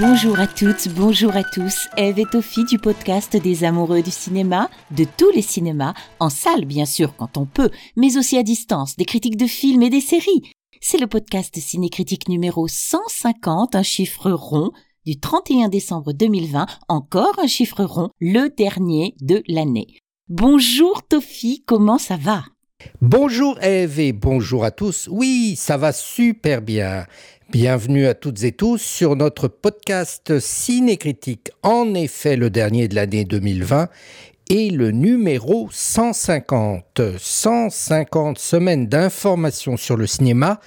Bonjour à toutes, bonjour à tous. Eve et Tophie du podcast des amoureux du cinéma, de tous les cinémas, en salle bien sûr quand on peut, mais aussi à distance, des critiques de films et des séries. C'est le podcast cinécritique numéro 150, un chiffre rond, du 31 décembre 2020, encore un chiffre rond, le dernier de l'année. Bonjour Tophie, comment ça va? Bonjour Eve et bonjour à tous. Oui, ça va super bien. Bienvenue à toutes et tous sur notre podcast Cinécritique, en effet le dernier de l'année 2020 et le numéro 150. 150 semaines d'informations sur le cinéma,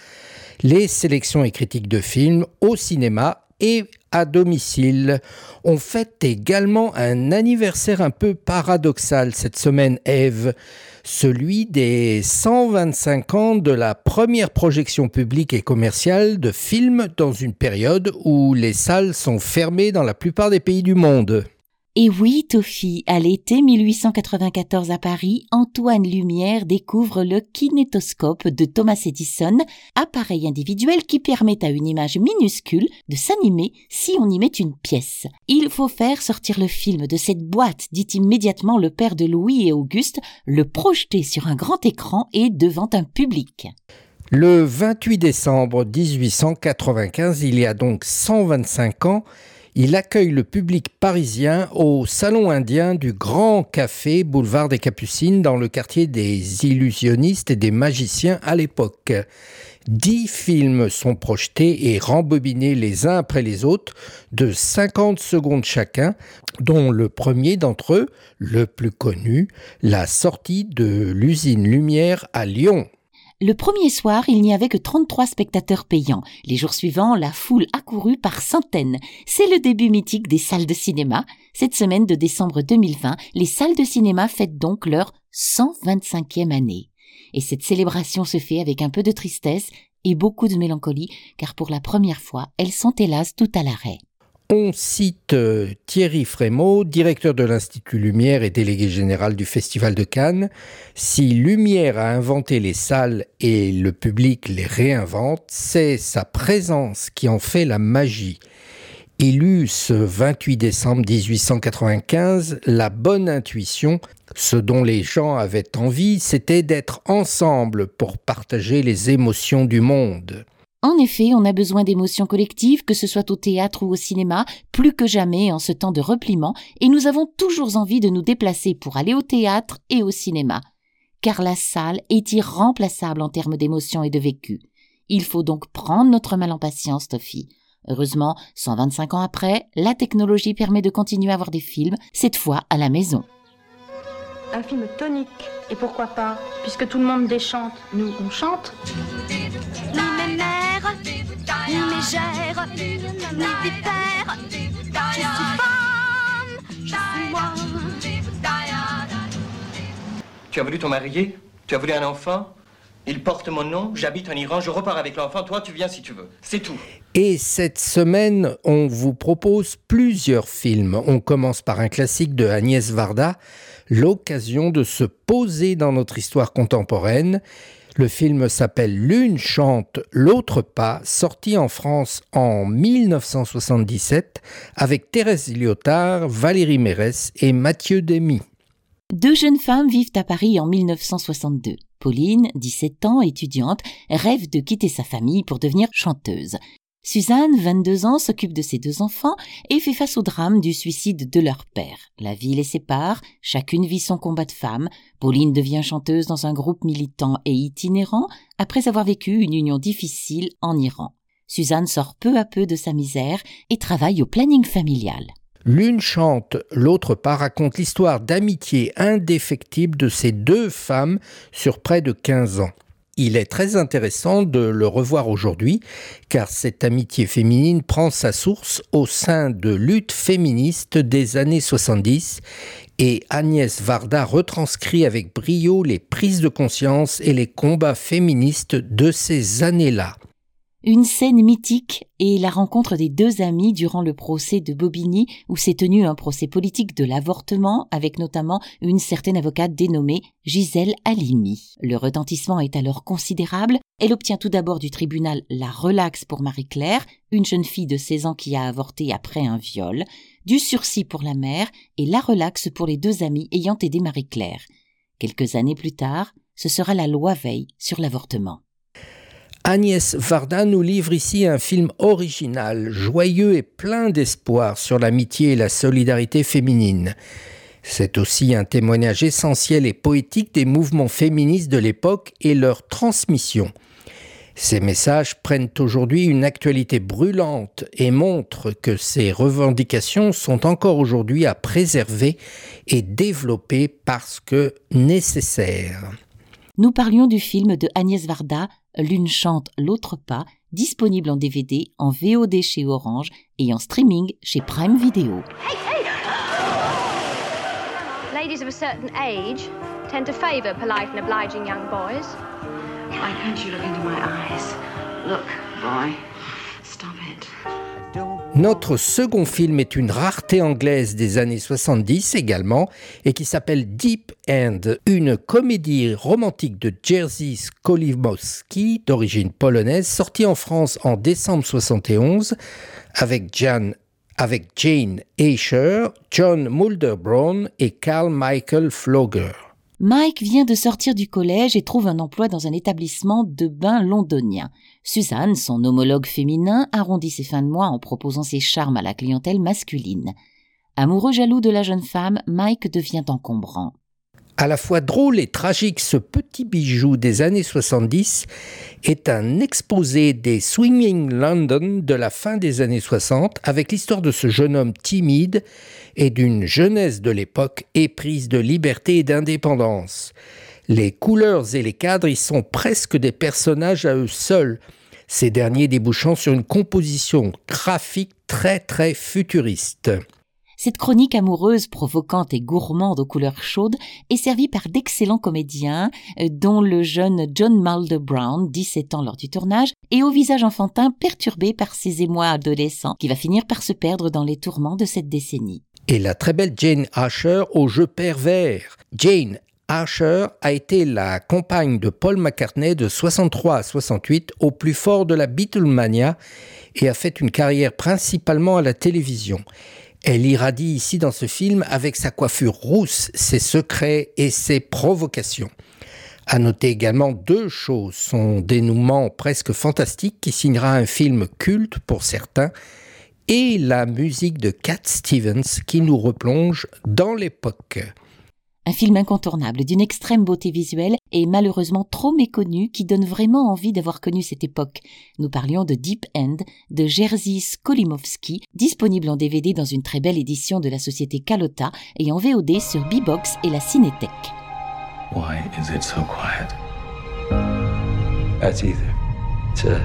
les sélections et critiques de films au cinéma et à domicile. On fête également un anniversaire un peu paradoxal cette semaine, Eve celui des 125 ans de la première projection publique et commerciale de films dans une période où les salles sont fermées dans la plupart des pays du monde. Et oui, Tophie, à l'été 1894 à Paris, Antoine Lumière découvre le kinétoscope de Thomas Edison, appareil individuel qui permet à une image minuscule de s'animer si on y met une pièce. Il faut faire sortir le film de cette boîte, dit immédiatement le père de Louis et Auguste, le projeter sur un grand écran et devant un public. Le 28 décembre 1895, il y a donc 125 ans, il accueille le public parisien au Salon indien du Grand Café Boulevard des Capucines dans le quartier des illusionnistes et des magiciens à l'époque. Dix films sont projetés et rembobinés les uns après les autres de 50 secondes chacun, dont le premier d'entre eux, le plus connu, la sortie de l'usine Lumière à Lyon. Le premier soir, il n'y avait que 33 spectateurs payants. Les jours suivants, la foule accourut par centaines. C'est le début mythique des salles de cinéma. Cette semaine de décembre 2020, les salles de cinéma fêtent donc leur 125e année. Et cette célébration se fait avec un peu de tristesse et beaucoup de mélancolie, car pour la première fois, elles sont hélas tout à l'arrêt. On cite euh, Thierry Frémaux, directeur de l'Institut Lumière et délégué général du Festival de Cannes. Si Lumière a inventé les salles et le public les réinvente, c'est sa présence qui en fait la magie. Il eut ce 28 décembre 1895 la bonne intuition, ce dont les gens avaient envie, c'était d'être ensemble pour partager les émotions du monde. En effet, on a besoin d'émotions collectives, que ce soit au théâtre ou au cinéma, plus que jamais en ce temps de repliement, et nous avons toujours envie de nous déplacer pour aller au théâtre et au cinéma. Car la salle est irremplaçable en termes d'émotions et de vécu. Il faut donc prendre notre mal en patience, Toffy. Heureusement, 125 ans après, la technologie permet de continuer à voir des films, cette fois à la maison. Un film tonique, et pourquoi pas, puisque tout le monde déchante, nous on chante tu as voulu ton marier Tu as voulu un enfant? Il porte mon nom, j'habite en Iran, je repars avec l'enfant, toi tu viens si tu veux. C'est tout. Et cette semaine, on vous propose plusieurs films. On commence par un classique de Agnès Varda, l'occasion de se poser dans notre histoire contemporaine. Le film s'appelle L'une chante, l'autre pas, sorti en France en 1977 avec Thérèse Lyotard, Valérie Mérès et Mathieu Demy. Deux jeunes femmes vivent à Paris en 1962. Pauline, 17 ans, étudiante, rêve de quitter sa famille pour devenir chanteuse. Suzanne, 22 ans, s'occupe de ses deux enfants et fait face au drame du suicide de leur père. La vie les sépare, chacune vit son combat de femme. Pauline devient chanteuse dans un groupe militant et itinérant après avoir vécu une union difficile en Iran. Suzanne sort peu à peu de sa misère et travaille au planning familial. L'une chante, l'autre pas raconte l'histoire d'amitié indéfectible de ces deux femmes sur près de 15 ans. Il est très intéressant de le revoir aujourd'hui, car cette amitié féminine prend sa source au sein de luttes féministes des années 70 et Agnès Varda retranscrit avec brio les prises de conscience et les combats féministes de ces années-là. Une scène mythique est la rencontre des deux amis durant le procès de Bobigny où s'est tenu un procès politique de l'avortement avec notamment une certaine avocate dénommée Gisèle Halimi. Le retentissement est alors considérable. Elle obtient tout d'abord du tribunal la relaxe pour Marie-Claire, une jeune fille de 16 ans qui a avorté après un viol, du sursis pour la mère et la relaxe pour les deux amis ayant aidé Marie-Claire. Quelques années plus tard, ce sera la loi Veil sur l'avortement. Agnès Varda nous livre ici un film original, joyeux et plein d'espoir sur l'amitié et la solidarité féminine. C'est aussi un témoignage essentiel et poétique des mouvements féministes de l'époque et leur transmission. Ces messages prennent aujourd'hui une actualité brûlante et montrent que ces revendications sont encore aujourd'hui à préserver et développer parce que nécessaires. Nous parlions du film de Agnès Varda, L'une chante, l'autre pas, disponible en DVD, en VOD chez Orange et en streaming chez Prime Video. Ladies of a certain age tend to favour polite and obliging young boys. Why can't you look into my eyes? Look, boy. Notre second film est une rareté anglaise des années 70 également et qui s'appelle Deep End, une comédie romantique de Jerzy Skolimowski d'origine polonaise sortie en France en décembre 71 avec Jan avec Jane Asher, John Mulder Brown et Carl Michael Flogger. Mike vient de sortir du collège et trouve un emploi dans un établissement de bain londonien. Suzanne, son homologue féminin, arrondit ses fins de mois en proposant ses charmes à la clientèle masculine. Amoureux jaloux de la jeune femme, Mike devient encombrant. À la fois drôle et tragique, ce petit bijou des années 70 est un exposé des Swinging London de la fin des années 60 avec l'histoire de ce jeune homme timide et d'une jeunesse de l'époque éprise de liberté et d'indépendance. Les couleurs et les cadres y sont presque des personnages à eux seuls, ces derniers débouchant sur une composition graphique très très futuriste. Cette chronique amoureuse, provocante et gourmande aux couleurs chaudes est servie par d'excellents comédiens, euh, dont le jeune John Mulder Brown, 17 ans lors du tournage, et au visage enfantin perturbé par ses émois adolescents, qui va finir par se perdre dans les tourments de cette décennie. Et la très belle Jane Asher au jeu pervers. Jane Asher a été la compagne de Paul McCartney de 63 à 68 au plus fort de la Beatlemania et a fait une carrière principalement à la télévision. Elle irradie ici dans ce film avec sa coiffure rousse, ses secrets et ses provocations. À noter également deux choses, son dénouement presque fantastique qui signera un film culte pour certains, et la musique de Cat Stevens qui nous replonge dans l'époque. Un film incontournable, d'une extrême beauté visuelle et malheureusement trop méconnu qui donne vraiment envie d'avoir connu cette époque. Nous parlions de Deep End de Jerzy Skolimowski, disponible en DVD dans une très belle édition de la société Calota et en VOD sur Bebox et la Cinétech. Why is it so quiet? That's either. It's a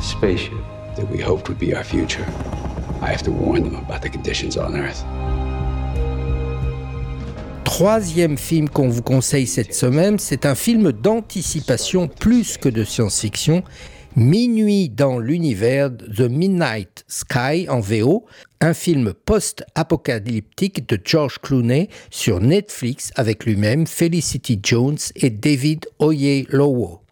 spaceship that we hoped would be our future. I have to warn them about the conditions on Earth troisième film qu'on vous conseille cette semaine, c'est un film d'anticipation plus que de science-fiction. Minuit dans l'univers The Midnight Sky en VO, un film post-apocalyptique de George Clooney sur Netflix avec lui-même Felicity Jones et David Oyelowo.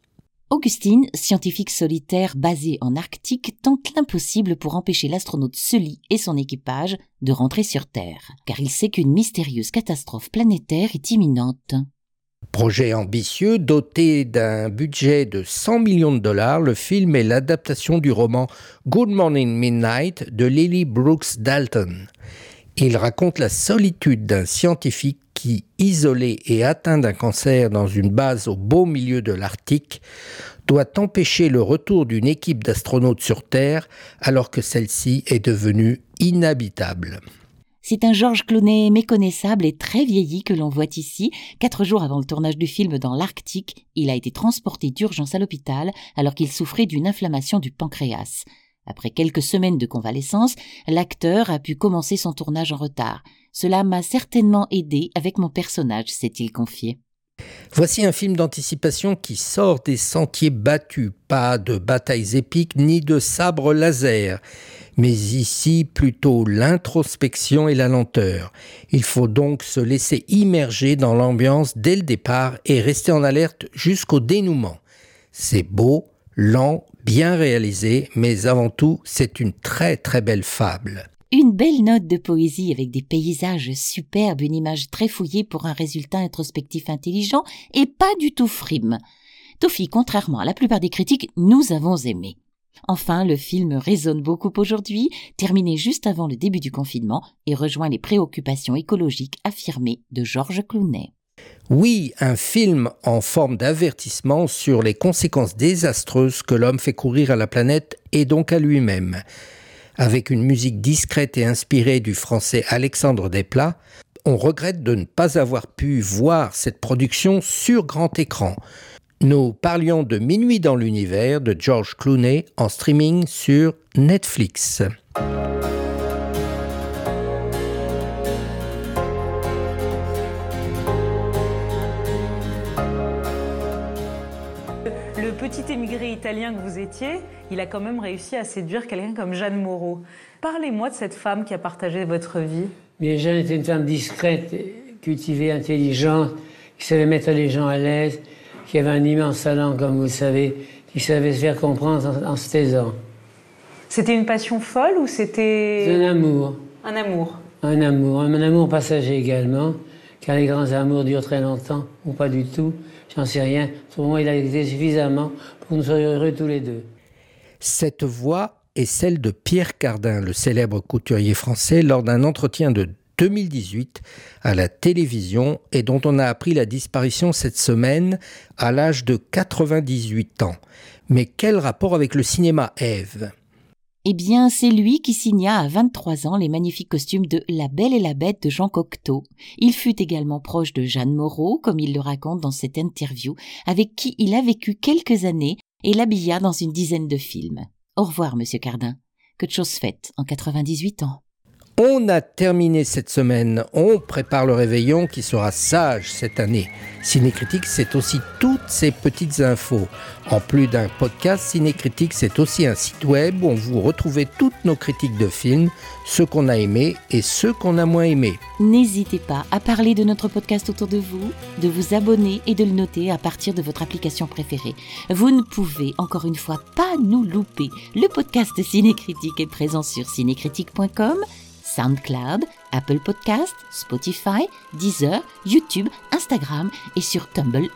Augustine, scientifique solitaire basé en Arctique, tente l'impossible pour empêcher l'astronaute Sully et son équipage de rentrer sur Terre, car il sait qu'une mystérieuse catastrophe planétaire est imminente. Projet ambitieux, doté d'un budget de 100 millions de dollars, le film est l'adaptation du roman Good Morning Midnight de Lily Brooks Dalton. Il raconte la solitude d'un scientifique qui, isolé et atteint d'un cancer dans une base au beau milieu de l'Arctique, doit empêcher le retour d'une équipe d'astronautes sur Terre alors que celle-ci est devenue inhabitable. C'est un Georges Clooney méconnaissable et très vieilli que l'on voit ici. Quatre jours avant le tournage du film dans l'Arctique, il a été transporté d'urgence à l'hôpital alors qu'il souffrait d'une inflammation du pancréas. Après quelques semaines de convalescence, l'acteur a pu commencer son tournage en retard. Cela m'a certainement aidé avec mon personnage, s'est-il confié. Voici un film d'anticipation qui sort des sentiers battus, pas de batailles épiques ni de sabres laser, mais ici plutôt l'introspection et la lenteur. Il faut donc se laisser immerger dans l'ambiance dès le départ et rester en alerte jusqu'au dénouement. C'est beau, lent, bien réalisé, mais avant tout, c'est une très très belle fable. Une belle note de poésie avec des paysages superbes, une image très fouillée pour un résultat introspectif intelligent et pas du tout frime. Tofi, contrairement à la plupart des critiques, nous avons aimé. Enfin, le film résonne beaucoup aujourd'hui, terminé juste avant le début du confinement et rejoint les préoccupations écologiques affirmées de Georges Clooney. Oui, un film en forme d'avertissement sur les conséquences désastreuses que l'homme fait courir à la planète et donc à lui-même avec une musique discrète et inspirée du français Alexandre Desplat, on regrette de ne pas avoir pu voir cette production sur grand écran. Nous parlions de Minuit dans l'univers de George Clooney en streaming sur Netflix. Italien que vous étiez, il a quand même réussi à séduire quelqu'un comme Jeanne Moreau. Parlez-moi de cette femme qui a partagé votre vie. Mais Jeanne était une femme discrète, cultivée, intelligente, qui savait mettre les gens à l'aise, qui avait un immense talent, comme vous le savez, qui savait se faire comprendre en, se taisant. C'était une passion folle ou c'était... Un amour. Un amour. Un amour, un amour passager également, car les grands amours durent très longtemps, ou pas du tout. J'en sais rien. Pour moi, il a été suffisamment pour nous soyons heureux tous les deux. Cette voix est celle de Pierre Cardin, le célèbre couturier français, lors d'un entretien de 2018 à la télévision et dont on a appris la disparition cette semaine à l'âge de 98 ans. Mais quel rapport avec le cinéma, Ève? Eh bien, c'est lui qui signa à 23 ans les magnifiques costumes de La Belle et la Bête de Jean Cocteau. Il fut également proche de Jeanne Moreau, comme il le raconte dans cette interview, avec qui il a vécu quelques années et l'habilla dans une dizaine de films. Au revoir, monsieur Cardin. Que de choses faites en 98 ans. On a terminé cette semaine, on prépare le réveillon qui sera sage cette année. Cinécritique, c'est aussi toutes ces petites infos. En plus d'un podcast, Cinécritique, c'est aussi un site web où on vous retrouvez toutes nos critiques de films, ceux qu'on a aimés et ceux qu'on a moins aimés. N'hésitez pas à parler de notre podcast autour de vous, de vous abonner et de le noter à partir de votre application préférée. Vous ne pouvez encore une fois pas nous louper. Le podcast Cinécritique est présent sur cinécritique.com SoundCloud, Apple Podcast, Spotify, Deezer, YouTube, Instagram et sur Tumblr.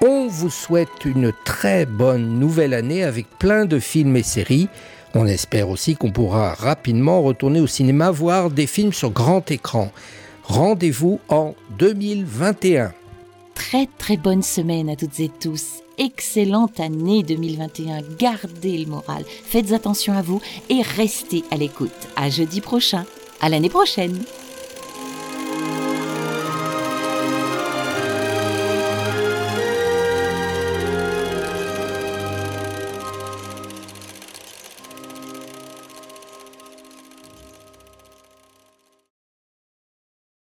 On vous souhaite une très bonne nouvelle année avec plein de films et séries. On espère aussi qu'on pourra rapidement retourner au cinéma voir des films sur grand écran. Rendez-vous en 2021. Très très bonne semaine à toutes et tous excellente année 2021. Gardez le moral, faites attention à vous et restez à l'écoute. À jeudi prochain. À l'année prochaine.